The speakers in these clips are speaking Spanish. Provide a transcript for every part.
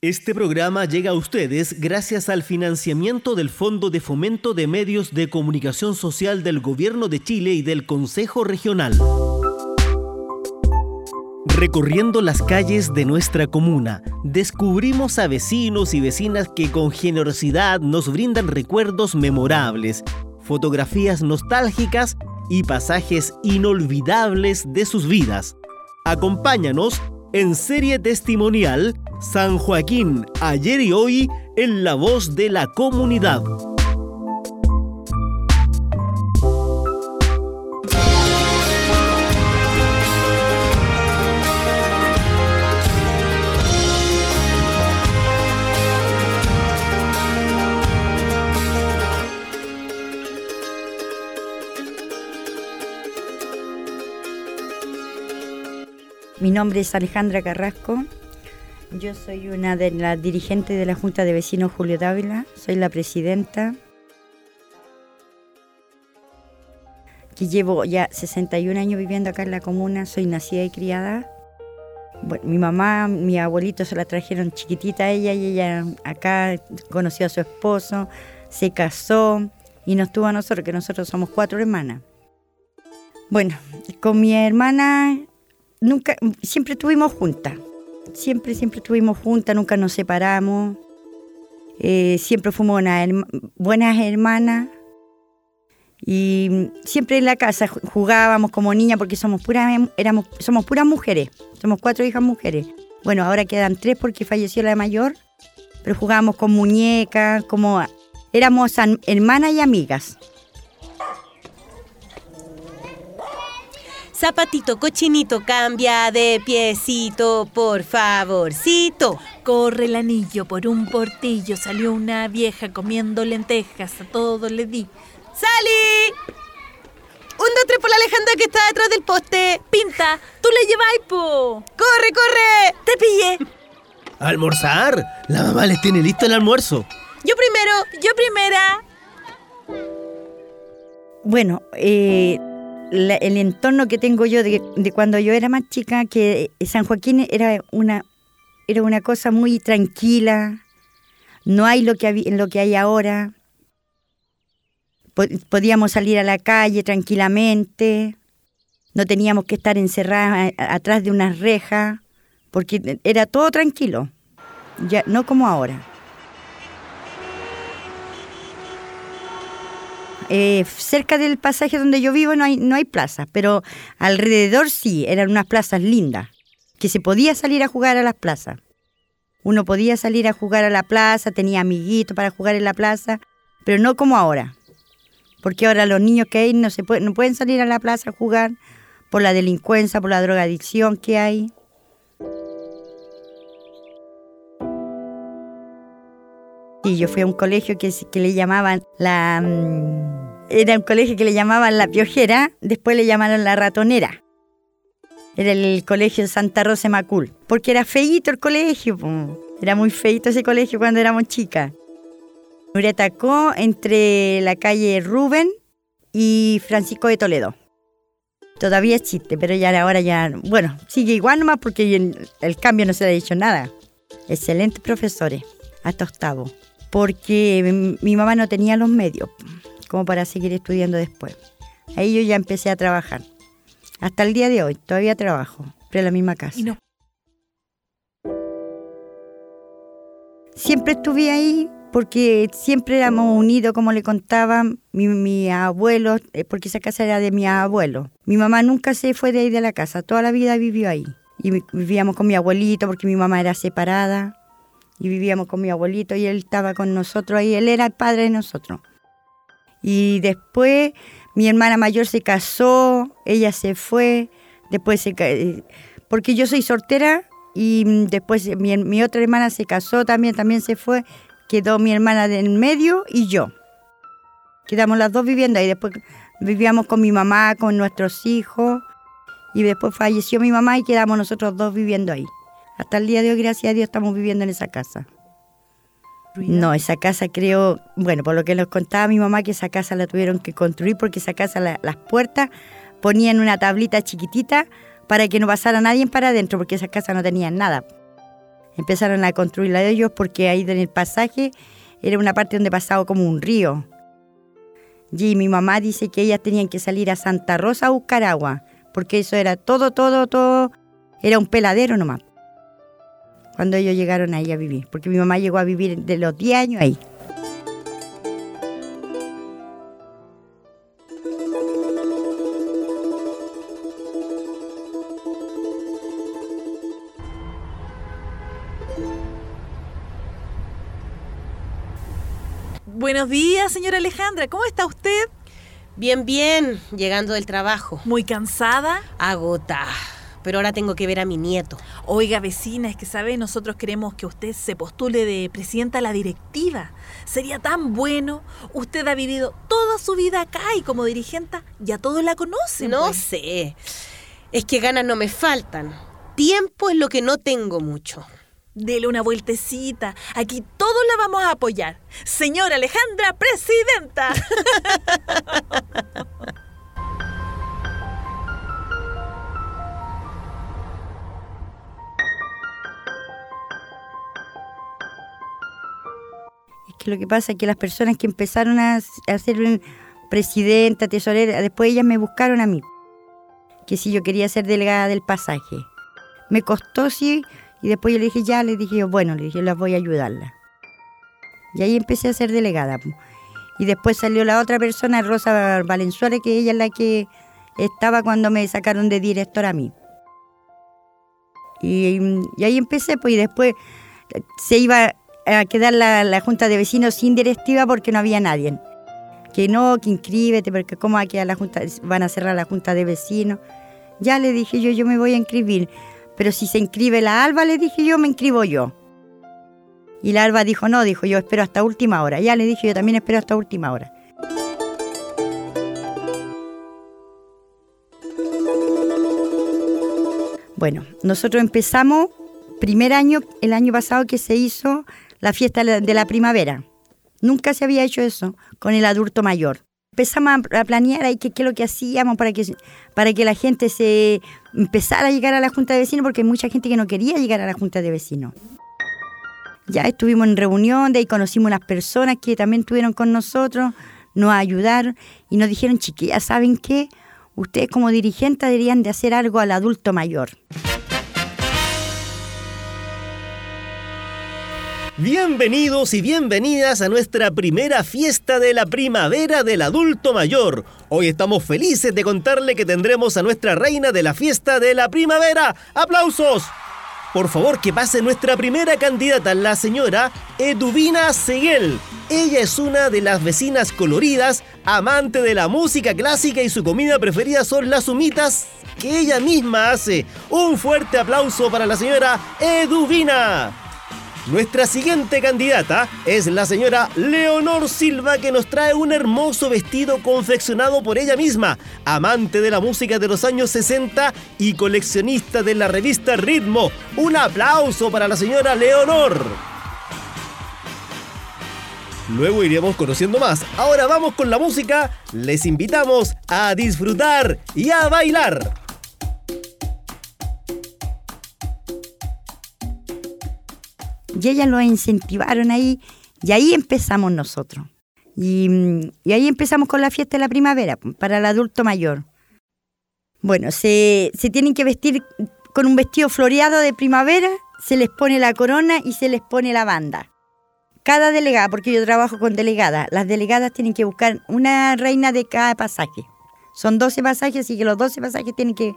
Este programa llega a ustedes gracias al financiamiento del Fondo de Fomento de Medios de Comunicación Social del Gobierno de Chile y del Consejo Regional. Recorriendo las calles de nuestra comuna, descubrimos a vecinos y vecinas que con generosidad nos brindan recuerdos memorables, fotografías nostálgicas y pasajes inolvidables de sus vidas. Acompáñanos en serie testimonial San Joaquín, ayer y hoy en la voz de la comunidad. Mi nombre es Alejandra Carrasco. Yo soy una de las dirigentes de la Junta de Vecinos Julio Dávila. Soy la presidenta. Llevo ya 61 años viviendo acá en la comuna. Soy nacida y criada. mi mamá, mi abuelito se la trajeron chiquitita a ella y ella acá conoció a su esposo, se casó y nos tuvo a nosotros, que nosotros somos cuatro hermanas. Bueno, con mi hermana nunca, siempre estuvimos juntas. Siempre, siempre estuvimos juntas, nunca nos separamos. Eh, siempre fuimos buenas hermanas. Y siempre en la casa jugábamos como niñas porque somos puras, éramos, somos puras mujeres. Somos cuatro hijas mujeres. Bueno, ahora quedan tres porque falleció la mayor. Pero jugábamos con muñecas, como éramos hermanas y amigas. Zapatito cochinito, cambia de piecito, por favorcito. Corre el anillo por un portillo, salió una vieja comiendo lentejas, a todo le di. ¡Sali! Un, dos, tres por la Alejandra que está detrás del poste. Pinta, tú le lleváis, po. ¡Corre, corre! ¡Te pillé! ¡Almorzar! La mamá les tiene listo el almuerzo. Yo primero, yo primera. Bueno, eh, el entorno que tengo yo de, cuando yo era más chica, que San Joaquín era una, era una cosa muy tranquila, no hay lo que, lo que hay ahora. Podíamos salir a la calle tranquilamente, no teníamos que estar encerradas atrás de una reja, porque era todo tranquilo, ya, no como ahora. Eh, cerca del pasaje donde yo vivo no hay, no hay plazas, pero alrededor sí, eran unas plazas lindas, que se podía salir a jugar a las plazas. Uno podía salir a jugar a la plaza, tenía amiguitos para jugar en la plaza, pero no como ahora. Porque ahora los niños que hay no, se no pueden salir a la plaza a jugar por la delincuencia, por la drogadicción que hay. Y yo fui a un colegio que, le llamaban la... Mm, era un colegio que le llamaban la piojera, después le llamaron la ratonera. Era el colegio Santa Rosa Macul, porque era feíto el colegio, era muy feito ese colegio cuando éramos chicas. Me entre la calle Rubén y Francisco de Toledo. Todavía existe, pero ya ahora ya, bueno, sigue igual nomás porque el, cambio no se le ha dicho nada. Excelentes profesores, hasta octavo porque mi mamá no tenía los medios como para seguir estudiando después. Ahí yo ya empecé a trabajar. Hasta el día de hoy todavía trabajo, pero en la misma casa. Siempre estuve ahí porque siempre éramos unidos, como le contaba mi, mi abuelo, eh, porque esa casa era de mi abuelo. Mi mamá nunca se fue de ahí de la casa, toda la vida vivió ahí. Y vivíamos con mi abuelito porque mi mamá era separada y vivíamos con mi abuelito y él estaba con nosotros ahí, él era el padre de nosotros. Y después mi hermana mayor se casó, ella se fue, después se porque yo soy soltera y después mi, otra hermana se casó también, también se fue, quedó mi hermana del medio y yo. Quedamos las dos viviendo ahí, después vivíamos con mi mamá, con nuestros hijos y después falleció mi mamá y quedamos nosotros dos viviendo ahí. Hasta el día de hoy, gracias a Dios, estamos viviendo en esa casa. No, esa casa creo, bueno, por lo que nos contaba mi mamá, que esa casa la tuvieron que construir porque esa casa, las puertas ponían una tablita chiquitita para que no pasara nadie para adentro, porque esa casa no tenía nada. Empezaron a construirla ellos porque ahí en el pasaje era una parte donde pasaba como un río. Y mi mamá dice que ellas tenían que salir a Santa Rosa a buscar agua, porque eso era todo, todo, todo, era un peladero nomás. Cuando ellos llegaron ahí a vivir, porque mi mamá llegó a vivir de los 10 años ahí. Buenos días, señora Alejandra. ¿Cómo está usted? Bien, bien, llegando del trabajo. ¿Muy cansada? Agota. Pero ahora tengo que ver a mi nieto. Oiga, vecina, es que sabe, nosotros queremos que usted se postule de presidenta a la directiva. Sería tan bueno. Usted ha vivido toda su vida acá y como dirigente ya todos la conocen. No pues. sé. Es que ganas no me faltan. Tiempo es lo que no tengo mucho. Dele una vueltecita. Aquí todos la vamos a apoyar. Señora Alejandra, presidenta. que lo que pasa es que las personas que empezaron a, a ser presidenta, tesorera, después ellas me buscaron a mí, que si yo quería ser delegada del pasaje. Me costó, sí, y después yo le dije, ya, le dije yo, bueno, le dije, las voy a ayudarla. Y ahí empecé a ser delegada. Y después salió la otra persona, Rosa Valenzuela, que ella es la que estaba cuando me sacaron de directora a mí. Y, y ahí empecé, pues, y después se iba a quedar la, junta de vecinos sin directiva porque no había nadie. Que no, que inscríbete, porque cómo va a quedar la junta, van a cerrar la junta de vecinos. Ya le dije yo, yo me voy a inscribir. Pero si se inscribe la Alba, le dije yo, me inscribo yo. Y la Alba dijo, no, dijo yo, espero hasta última hora. Ya le dije yo, también espero hasta última hora. Bueno, nosotros empezamos, primer año, el año pasado que se hizo la fiesta de la primavera. Nunca se había hecho eso con el adulto mayor. Empezamos a planear ahí qué es lo que hacíamos para que, para que la gente se empezara a llegar a la Junta de Vecinos, porque hay mucha gente que no quería llegar a la Junta de Vecinos. Ya estuvimos en reunión, de ahí conocimos unas personas que también estuvieron con nosotros, nos ayudaron y nos dijeron, chiquillas, ¿saben qué? Ustedes como dirigentes deberían de hacer algo al adulto mayor. Bienvenidos y bienvenidas a nuestra primera fiesta de la primavera del adulto mayor. Hoy estamos felices de contarle que tendremos a nuestra reina de la fiesta de la primavera. ¡Aplausos! Por favor, que pase nuestra primera candidata, la señora Eduvina Seguel. Ella es una de las vecinas coloridas, amante de la música clásica y su comida preferida son las humitas que ella misma hace. Un fuerte aplauso para la señora Eduvina. Nuestra siguiente candidata es la señora Leonor Silva que nos trae un hermoso vestido confeccionado por ella misma, amante de la música de los años 60 y coleccionista de la revista Ritmo. Un aplauso para la señora Leonor. Luego iremos conociendo más. Ahora vamos con la música. Les invitamos a disfrutar y a bailar. Y ellas lo incentivaron ahí y ahí empezamos nosotros. Y, y ahí empezamos con la fiesta de la primavera pues, para el adulto mayor. Bueno, se, se tienen que vestir con un vestido floreado de primavera, se les pone la corona y se les pone la banda. Cada delegada, porque yo trabajo con delegadas, las delegadas tienen que buscar una reina de cada pasaje. Son 12 pasajes, así que los 12 pasajes tienen que,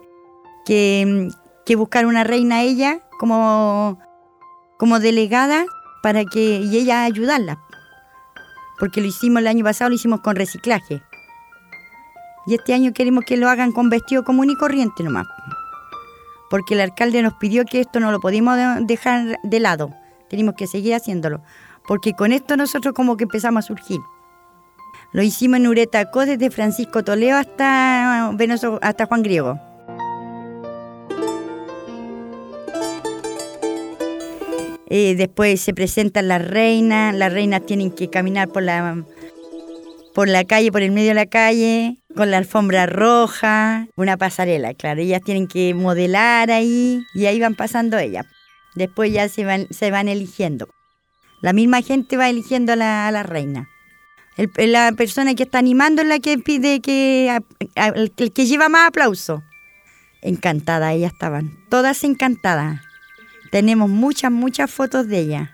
que, que buscar una reina ella como como delegada para que y ella ayudarla. Porque lo hicimos el año pasado, lo hicimos con reciclaje. Y este año queremos que lo hagan con vestido común y corriente nomás. Porque el alcalde nos pidió que esto no lo podíamos de- dejar de lado. Tenemos que seguir haciéndolo. Porque con esto nosotros como que empezamos a surgir. Lo hicimos en Uretacó desde Francisco Toledo hasta, hasta Juan Griego. Eh, después se presentan las reinas, las reinas tienen que caminar por la, por la calle, por el medio de la calle, con la alfombra roja, una pasarela, claro, ellas tienen que modelar ahí y ahí van pasando ellas. Después ya se van, se van eligiendo. La misma gente va eligiendo a la, la reina. La persona que está animando es la que pide que el, que lleva más aplauso. Encantadas, ellas estaban. Todas encantadas. Tenemos muchas, muchas fotos de ellas.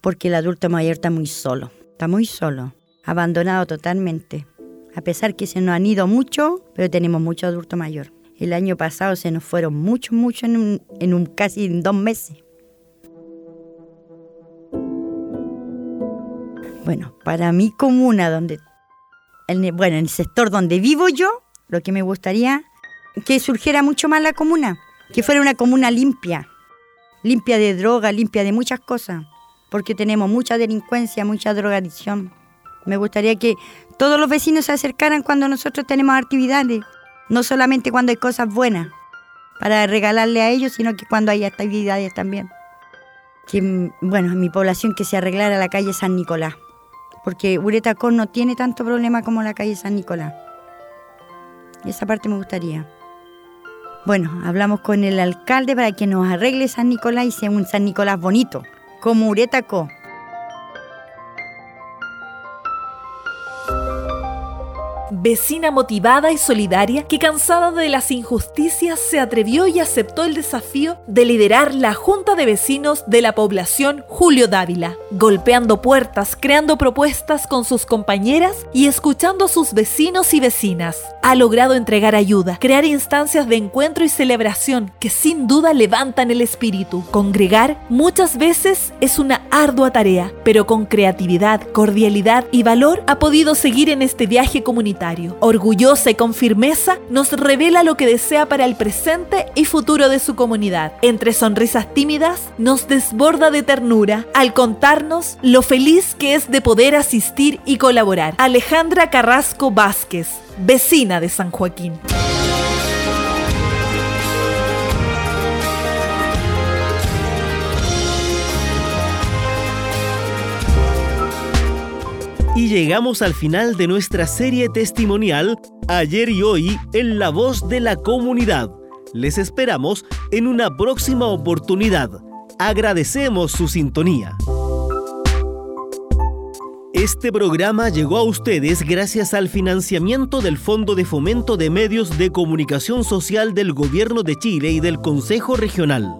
Porque el adulto mayor está muy solo. Está muy solo. Abandonado totalmente. A pesar que se nos han ido mucho, pero tenemos mucho adulto mayor. El año pasado se nos fueron muchos, muchos en un, en un casi en dos meses. Bueno, para mi comuna, donde, bueno, en el sector donde vivo yo, lo que me gustaría que surgiera mucho más la comuna, que fuera una comuna limpia, limpia de droga, limpia de muchas cosas, porque tenemos mucha delincuencia, mucha drogadicción. Me gustaría que todos los vecinos se acercaran cuando nosotros tenemos actividades, no solamente cuando hay cosas buenas para regalarle a ellos, sino que cuando hay actividades también. Que, bueno, en mi población que se arreglara la calle San Nicolás, porque Uretacón no tiene tanto problema como la calle San Nicolás. Esa parte me gustaría. Bueno, hablamos con el alcalde para que nos arregle San Nicolás y sea un San Nicolás bonito, como Uretacó. Vecina motivada y solidaria que cansada de las injusticias se atrevió y aceptó el desafío de liderar la Junta de Vecinos de la población Julio Dávila, golpeando puertas, creando propuestas con sus compañeras y escuchando a sus vecinos y vecinas. Ha logrado entregar ayuda, crear instancias de encuentro y celebración que sin duda levantan el espíritu. Congregar muchas veces es una ardua tarea, pero con creatividad, cordialidad y valor ha podido seguir en este viaje comunitario. Orgullosa y con firmeza, nos revela lo que desea para el presente y futuro de su comunidad. Entre sonrisas tímidas, nos desborda de ternura al contarnos lo feliz que es de poder asistir y colaborar. Alejandra Carrasco Vázquez, vecina de San Joaquín. Y llegamos al final de nuestra serie testimonial Ayer y Hoy en la voz de la comunidad. Les esperamos en una próxima oportunidad. Agradecemos su sintonía. Este programa llegó a ustedes gracias al financiamiento del Fondo de Fomento de Medios de Comunicación Social del Gobierno de Chile y del Consejo Regional.